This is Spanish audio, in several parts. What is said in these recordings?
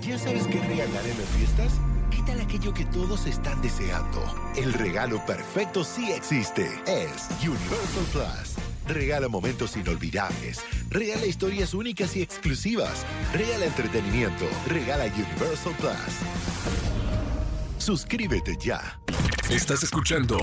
¿Ya sabes qué regalar en las fiestas? ¿Qué tal aquello que todos están deseando? El regalo perfecto sí existe. Es Universal Plus. Regala momentos inolvidables. Regala historias únicas y exclusivas. Regala entretenimiento. Regala Universal Plus. Suscríbete ya. Estás escuchando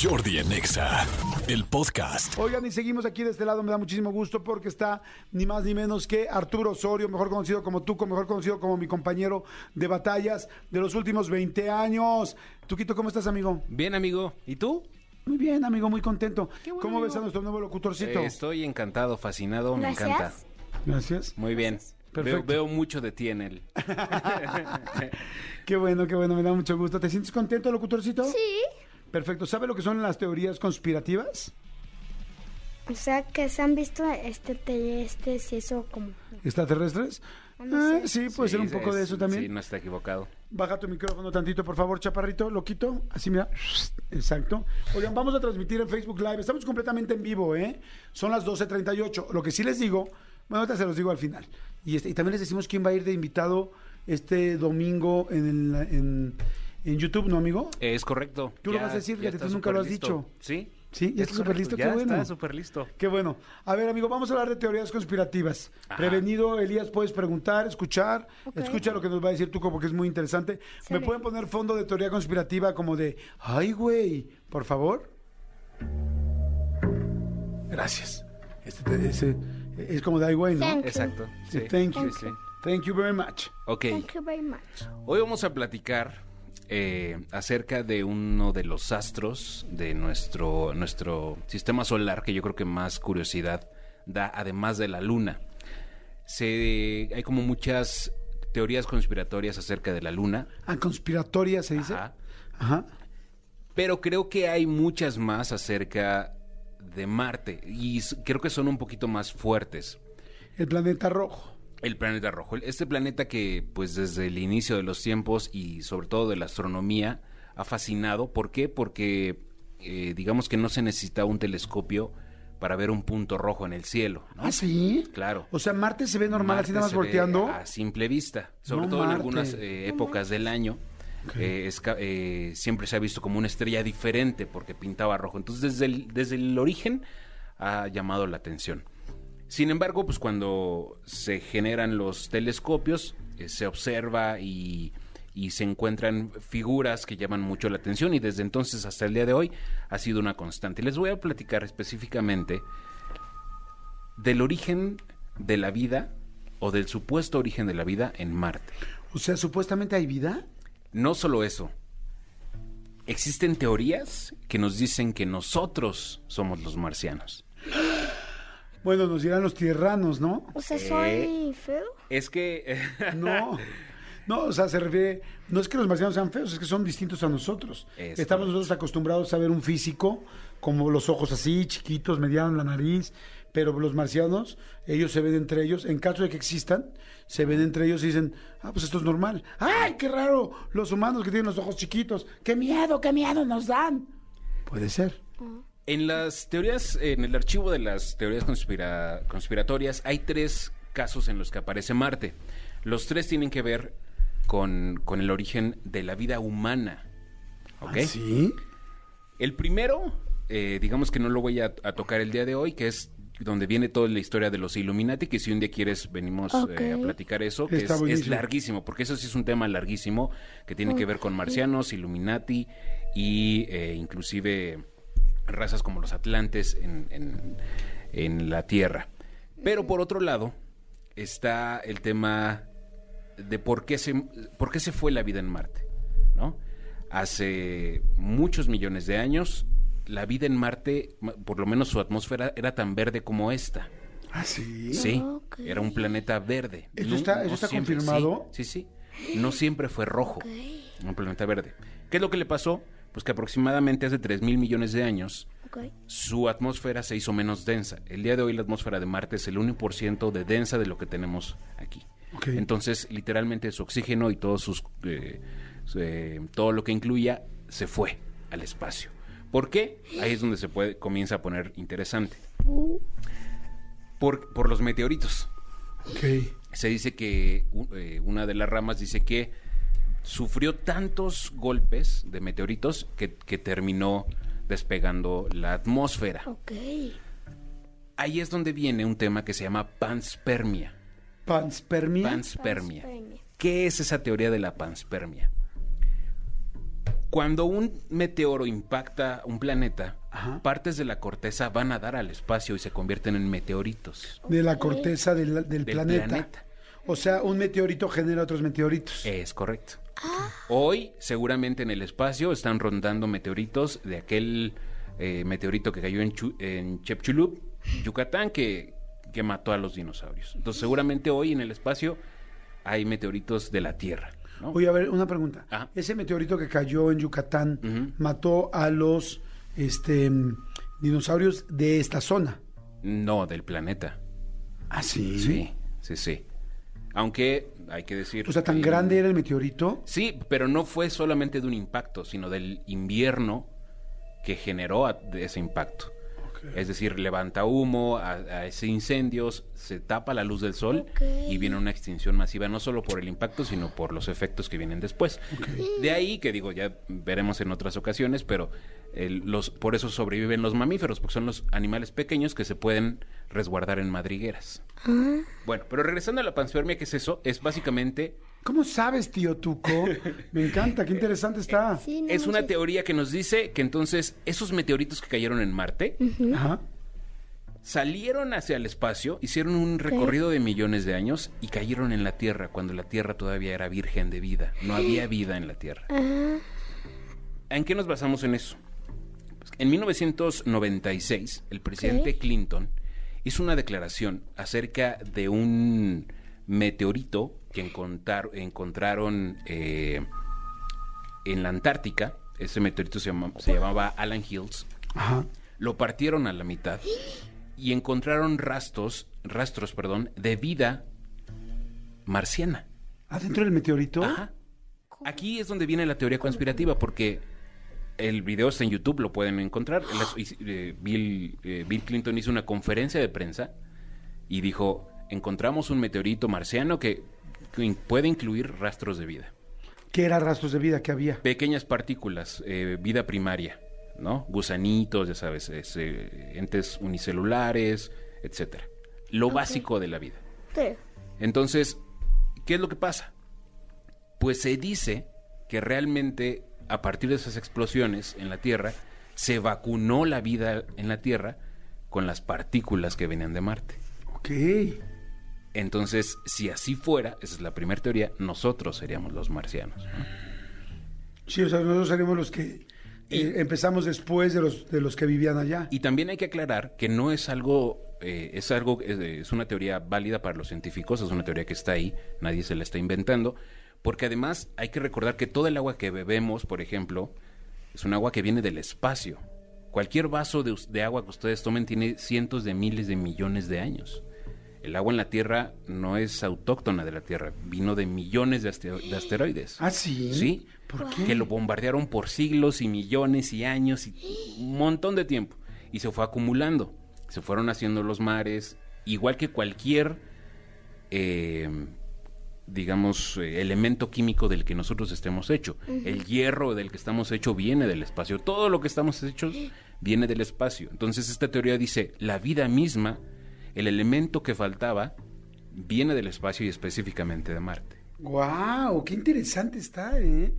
Jordi en Exa, el podcast. Oigan, y seguimos aquí de este lado, me da muchísimo gusto porque está ni más ni menos que Arturo Osorio, mejor conocido como tú, mejor conocido como mi compañero de batallas de los últimos 20 años. Tuquito, ¿cómo estás, amigo? Bien, amigo. ¿Y tú? Muy bien, amigo, muy contento. bueno, ¿Cómo ves a nuestro nuevo locutorcito? Eh, estoy encantado, fascinado, Gracias. me encanta. Gracias. Muy bien. Perfecto. Veo, veo mucho de ti en él. Qué bueno, qué bueno, me da mucho gusto. ¿Te sientes contento, locutorcito? Sí. Perfecto. ¿Sabe lo que son las teorías conspirativas? O sea, que se han visto este y eso como... ¿Extraterrestres? No sé. sí, puede ser un poco es- de eso también. Sí, no está equivocado. Baja tu micrófono tantito, por favor, chaparrito, lo quito. Así, mira. Exacto. Oigan, vamos a transmitir en Facebook Live. Estamos completamente en vivo, ¿eh? Son las 12.38. Lo que sí les digo, bueno, ahorita se los digo al final. Y, este, y también les decimos quién va a ir de invitado este domingo en, el- en, en YouTube, ¿no, amigo? Es correcto. Tú lo vas a decir, fíjate, tú nunca lo has dicho. Sí. Sí, ya Es está súper listo, qué ya bueno. está súper listo. Qué bueno. A ver, amigo, vamos a hablar de teorías conspirativas. Ajá. Prevenido, Elías, puedes preguntar, escuchar. Escucha lo que nos va a decir Tuco porque es muy interesante. ¿Me pueden poner fondo de teoría conspirativa como de, ay, güey, por favor? Gracias. Este, ese- es como de, ay, güey, ¿no? Thank you. Exacto. Sí, thank sí, you. sí. Thank you very much. Ok. Thank you very much. Hoy vamos a platicar eh, acerca de uno de los astros de nuestro, nuestro sistema solar que yo creo que más curiosidad da, además de la luna. Se, hay como muchas teorías conspiratorias acerca de la luna, Ah, conspiratoria se dice. Ajá. Ajá. pero creo que hay muchas más acerca de Marte y creo que son un poquito más fuertes. El planeta rojo. El planeta rojo. Este planeta que, pues, desde el inicio de los tiempos y sobre todo de la astronomía, ha fascinado. ¿Por qué? Porque, eh, digamos que no se necesita un telescopio para ver un punto rojo en el cielo. ¿no? ¿Ah, sí? Claro. O sea, Marte se ve normal Marte así nada más volteando. A simple vista. Sobre No, todo en algunas eh, épocas del año. eh, es eh, siempre se ha visto como una estrella diferente porque pintaba rojo. Entonces, desde el, desde el origen ha llamado la atención. Sin embargo, pues cuando se generan los telescopios, eh, se observa y, y se encuentran figuras que llaman mucho la atención y desde entonces hasta el día de hoy ha sido una constante. Les voy a platicar específicamente del origen de la vida o del supuesto origen de la vida en Marte. O sea, supuestamente hay vida. No solo eso, existen teorías que nos dicen que nosotros somos los marcianos. Bueno, nos dirán los tierranos, ¿no? O sea, Eh. soy feo. Es que... No. No, o sea, se refiere, no es que los marcianos sean feos, es que son distintos a nosotros. Es Estamos nosotros acostumbrados a ver un físico, como los ojos así, chiquitos, medianos, la nariz, pero los marcianos, ellos se ven entre ellos, en caso de que existan, se ven entre ellos y dicen, ah, pues esto es normal. ¡Ay, qué raro! Los humanos que tienen los ojos chiquitos, ¡qué miedo, qué miedo nos dan! Puede ser. En las teorías, en el archivo de las teorías conspira- conspiratorias, hay tres casos en los que aparece Marte. Los tres tienen que ver con, con el origen de la vida humana. ¿Ok? ¿Ah, ¿Sí? El primero, eh, digamos que no lo voy a, a tocar el día de hoy, que es donde viene toda la historia de los Illuminati, que si un día quieres venimos eh, a platicar eso, que es, larguísimo, porque eso sí es un tema larguísimo, que tiene que ver con marcianos, Illuminati y eh, inclusive razas como los atlantes en, en- en la Tierra. Pero por otro lado está el tema de por qué se, por qué se fue la vida en Marte, ¿no? Hace muchos millones de años, la vida en Marte, ma- por lo menos su atmósfera, era tan verde como esta. ¿Ah, sí? Sí, era un planeta verde. ¿Eso está- eso está siempre- confirmado? Sí, sí, sí. No siempre fue rojo, un planeta verde. ¿Qué es lo que le pasó? Pues que aproximadamente hace 3 mil millones de años, su atmósfera se hizo menos densa. El día de hoy la atmósfera de Marte es el 1% de densa de lo que tenemos aquí. Entonces, literalmente su oxígeno y todos sus, eh, su- eh, todo lo que incluía se fue al espacio. ¿Por qué? Ahí es donde se puede, comienza a poner interesante. Por, por los meteoritos. Ok. se dice que eh, una de las ramas dice que sufrió tantos golpes de meteoritos que, que terminó despegando la atmósfera. Ok. Ahí es donde viene un tema que se llama panspermia. Panspermia. Panspermia. Panspermia. ¿Qué es esa teoría de la panspermia? Cuando un meteoro impacta un planeta, Ajá. partes de la corteza van a dar al espacio y se convierten en meteoritos. de la corteza del, del Del planeta. planeta. O sea, un meteorito genera otros meteoritos. Es correcto. Hoy, seguramente en el espacio, están rondando meteoritos de aquel eh, meteorito que cayó en, Chu- en Chepchulup, Yucatán, que, que mató a los dinosaurios. Entonces, seguramente hoy en el espacio hay meteoritos de la Tierra. ¿no? Oye, a ver, una pregunta. Ajá. Ese meteorito que cayó en Yucatán mató a los este, dinosaurios de esta zona. No, del planeta. ¿Ah, sí? Sí, sí, sí. Aunque hay que decir. O sea, tan grande era el meteorito. Sí, pero no fue solamente de un impacto, sino del invierno que generó a- de ese impacto. Es decir, levanta humo, a, a ese incendios, se tapa la luz del sol y viene una extinción masiva, no solo por el impacto, sino por los efectos que vienen después. De ahí, que digo, ya veremos en otras ocasiones, pero el- los, por eso sobreviven los mamíferos, porque son los animales pequeños que se pueden resguardar en madrigueras. Bueno, pero regresando a la panspermia, ¿qué es eso? Es básicamente ¿Cómo sabes, tío Tuco? Me encanta, qué interesante está. Sí, no es una teoría que nos dice que entonces esos meteoritos que cayeron en Marte Ajá. salieron hacia el espacio, hicieron un recorrido de millones de años y cayeron en la Tierra cuando la Tierra todavía era virgen de vida. No había vida en la Tierra. ¿En qué nos basamos en eso? En 1996, el presidente. Clinton hizo una declaración acerca de un meteorito que encontrar- encontraron eh, en la Antártica. Ese meteorito se, llama- se llamaba Alan Hills. Ajá. Lo partieron a la mitad y encontraron rastros, rastros, perdón, de vida marciana. ¿Adentro del meteorito? Ajá. Aquí es donde viene la teoría conspirativa, porque el video está en YouTube, lo pueden encontrar. Eh, Bill, eh, Bill Clinton hizo una conferencia de prensa y dijo, encontramos un meteorito marciano que, puede incluir rastros de vida. ¿Qué eran rastros de vida que había? Pequeñas partículas, eh, vida primaria, ¿no? Gusanitos, ya sabes, es, eh, entes unicelulares, etcétera. Lo básico de la vida. Sí. Entonces, ¿qué es lo que pasa? Pues se dice que realmente a partir de esas explosiones en la Tierra se vacunó la vida en la Tierra con las partículas que venían de Marte. Ok. Entonces, si así fuera, esa es la primera teoría, nosotros seríamos los marcianos. ¿no? Sí, o sea, nosotros seremos los que eh, empezamos después de los, de los que vivían allá. Y también hay que aclarar que no es algo, eh, es algo, es una teoría válida para los científicos, es una teoría que está ahí, nadie se la está inventando, porque además hay que recordar que todo el agua que bebemos, por ejemplo, es un agua que viene del espacio. Cualquier vaso de, agua que ustedes tomen tiene cientos de miles de millones de años. El agua en la Tierra no es autóctona de la Tierra, vino de millones de, astero- de asteroides. ¿Ah, sí? Sí, ¿Por qué? que lo bombardearon por siglos y millones y años y un montón de tiempo. Y se fue acumulando. Se fueron haciendo los mares, igual que cualquier, eh, digamos, eh, elemento químico del que nosotros estemos hecho. El hierro del que estamos hecho viene del espacio. Todo lo que estamos hechos viene del espacio. Entonces esta teoría dice, la vida misma, el elemento que faltaba, viene del espacio y específicamente de Marte. ¡Guau! ¡Qué interesante está, eh!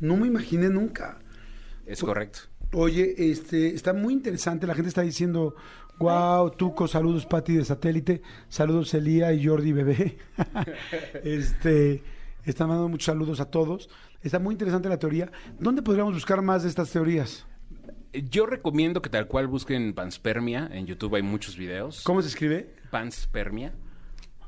No me imaginé nunca. Es correcto. Oye, este, está muy interesante. La gente está diciendo, wow, Tuco, saludos Pati de satélite, saludos Elía y Jordi Bebé. este, están mandando muchos saludos a todos. Está muy interesante la teoría. ¿Dónde podríamos buscar más de estas teorías? Yo recomiendo que tal cual busquen panspermia. En YouTube hay muchos videos. ¿Cómo se escribe? Panspermia.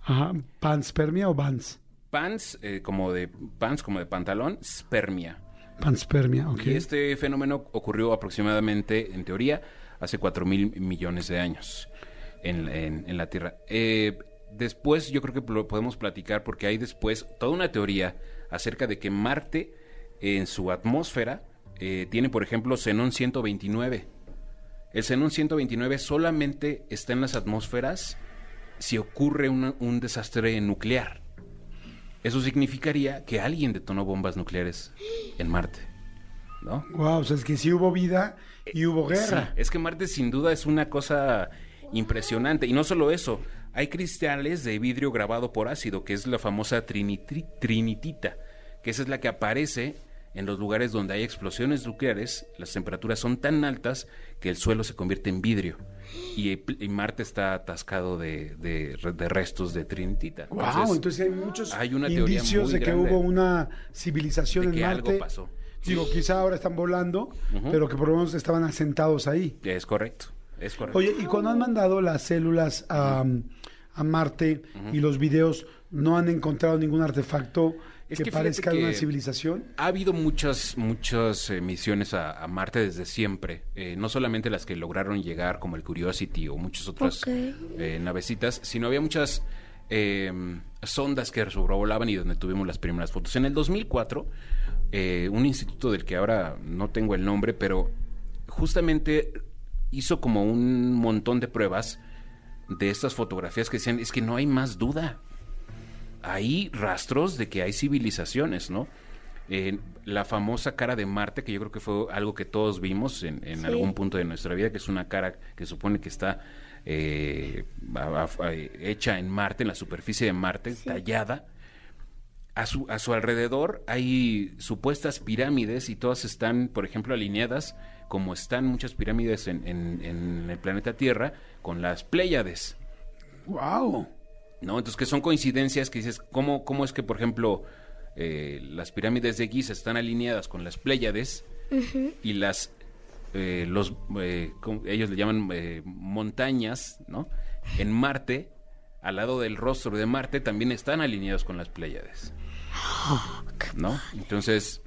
Ajá, panspermia o bans. Pans, eh, como de pants, como de pantalón, spermia. Panspermia, ok. Y este fenómeno ocurrió aproximadamente, en teoría, hace 4 mil millones de años en, la Tierra. Eh, después yo creo que lo podemos platicar porque hay después toda una teoría acerca de que Marte en su atmósfera eh, tiene, por ejemplo, xenón 129. El xenón 129 solamente está en las atmósferas si ocurre un desastre nuclear. Eso significaría que alguien detonó bombas nucleares en Marte. ¿No? Wow, o sea, es que sí hubo vida y hubo guerra. Sí, es que Marte sin duda es una cosa impresionante. Y no solo eso, hay cristales de vidrio grabado por ácido, que es la famosa trinitri- trinitita, que esa es la que aparece en los lugares donde hay explosiones nucleares, las temperaturas son tan altas que el suelo se convierte en vidrio. Y, y Marte está atascado de, de re- de restos de trinitita. Wow, entonces hay muchos hay una indicios muy de que grande hubo una civilización de en que Marte. algo pasó. Digo, quizá ahora están volando, pero que por lo menos estaban asentados ahí. Es correcto, es correcto. Oye, y cuando han mandado las células a, a Marte y los videos, ¿no han encontrado ningún artefacto Es que, que parezca de una que- civilización? Ha habido muchas, muchas eh, misiones a, a Marte desde siempre. Eh, no solamente las que lograron llegar, como el Curiosity o muchas otras Ok. eh, navecitas, sino había muchas eh, sondas que sobrevolaban y donde tuvimos las primeras fotos. En el 2004, eh, un instituto del que ahora no tengo el nombre, pero justamente hizo como un montón de pruebas de estas fotografías que decían, es que no hay más duda hay rastros de que hay civilizaciones, ¿no? Eh, la famosa cara de Marte, que yo creo que fue algo que todos vimos en, en Sí. algún punto de nuestra vida, que es una cara que supone que está eh, a- a- a- hecha en Marte, en la superficie de Marte, tallada. A su, a su alrededor hay supuestas pirámides y todas están, por ejemplo, alineadas como están muchas pirámides en, en- en el planeta Tierra con las Pléyades. ¡Wow! ¿no? Entonces, que son coincidencias que dices, ¿cómo, cómo es que, por ejemplo, eh, las pirámides de Giza están alineadas con las Pléyades y las, eh, los, eh, ellos le llaman eh, montañas, ¿no? En Marte, al lado del rostro de Marte, también están alineados con las Pléyades, ¿no? Entonces,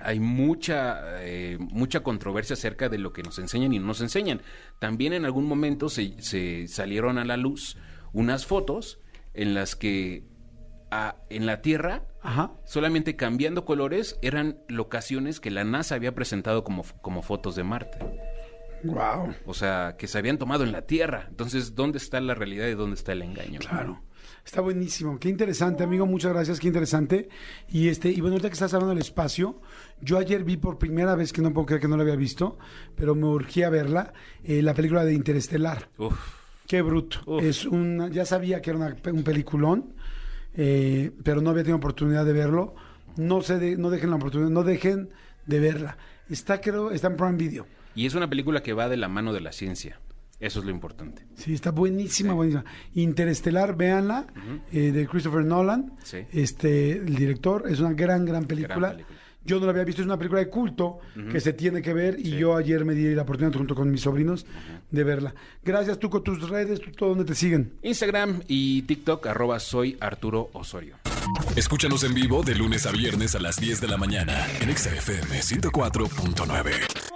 hay mucha, eh, mucha controversia acerca de lo que nos enseñan y no nos enseñan. También en algún momento se, se salieron a la luz unas fotos en las que en la Tierra, Ajá. solamente cambiando colores, eran locaciones que la NASA había presentado como, como fotos de Marte. ¡Wow! O sea, que se habían tomado en la Tierra. Entonces, ¿dónde está la realidad y dónde está el engaño? Claro. Está buenísimo. Qué interesante, amigo. Muchas gracias. Qué interesante. Y este, y bueno, ahorita que estás hablando del espacio, yo ayer vi por primera vez, que no puedo creer que no la había visto, pero me urgía verla, eh, la película de Interestelar. Uf. Qué bruto. Uf. Es una, ya sabía que era una- un peliculón, eh, pero no había tenido oportunidad de verlo. No se de- no dejen la oportunidad, no dejen de verla. Está, creo, está en Prime Video. Y es una película que va de la mano de la ciencia. Eso es lo importante. Sí, está buenísima, buenísima. Interestelar, véanla, eh, de Christopher Nolan. Sí. Este, el director, es una gran, gran película. película. Yo no la había visto, es una película de culto que se tiene que ver y yo ayer me di la oportunidad junto con mis sobrinos de verla. Gracias, tú con tus redes, tú, todo donde te siguen. Instagram y TikTok, arroba soy Arturo Osorio. Escúchanos en vivo de lunes a viernes a las 10 de la mañana en Exa FM 104.9.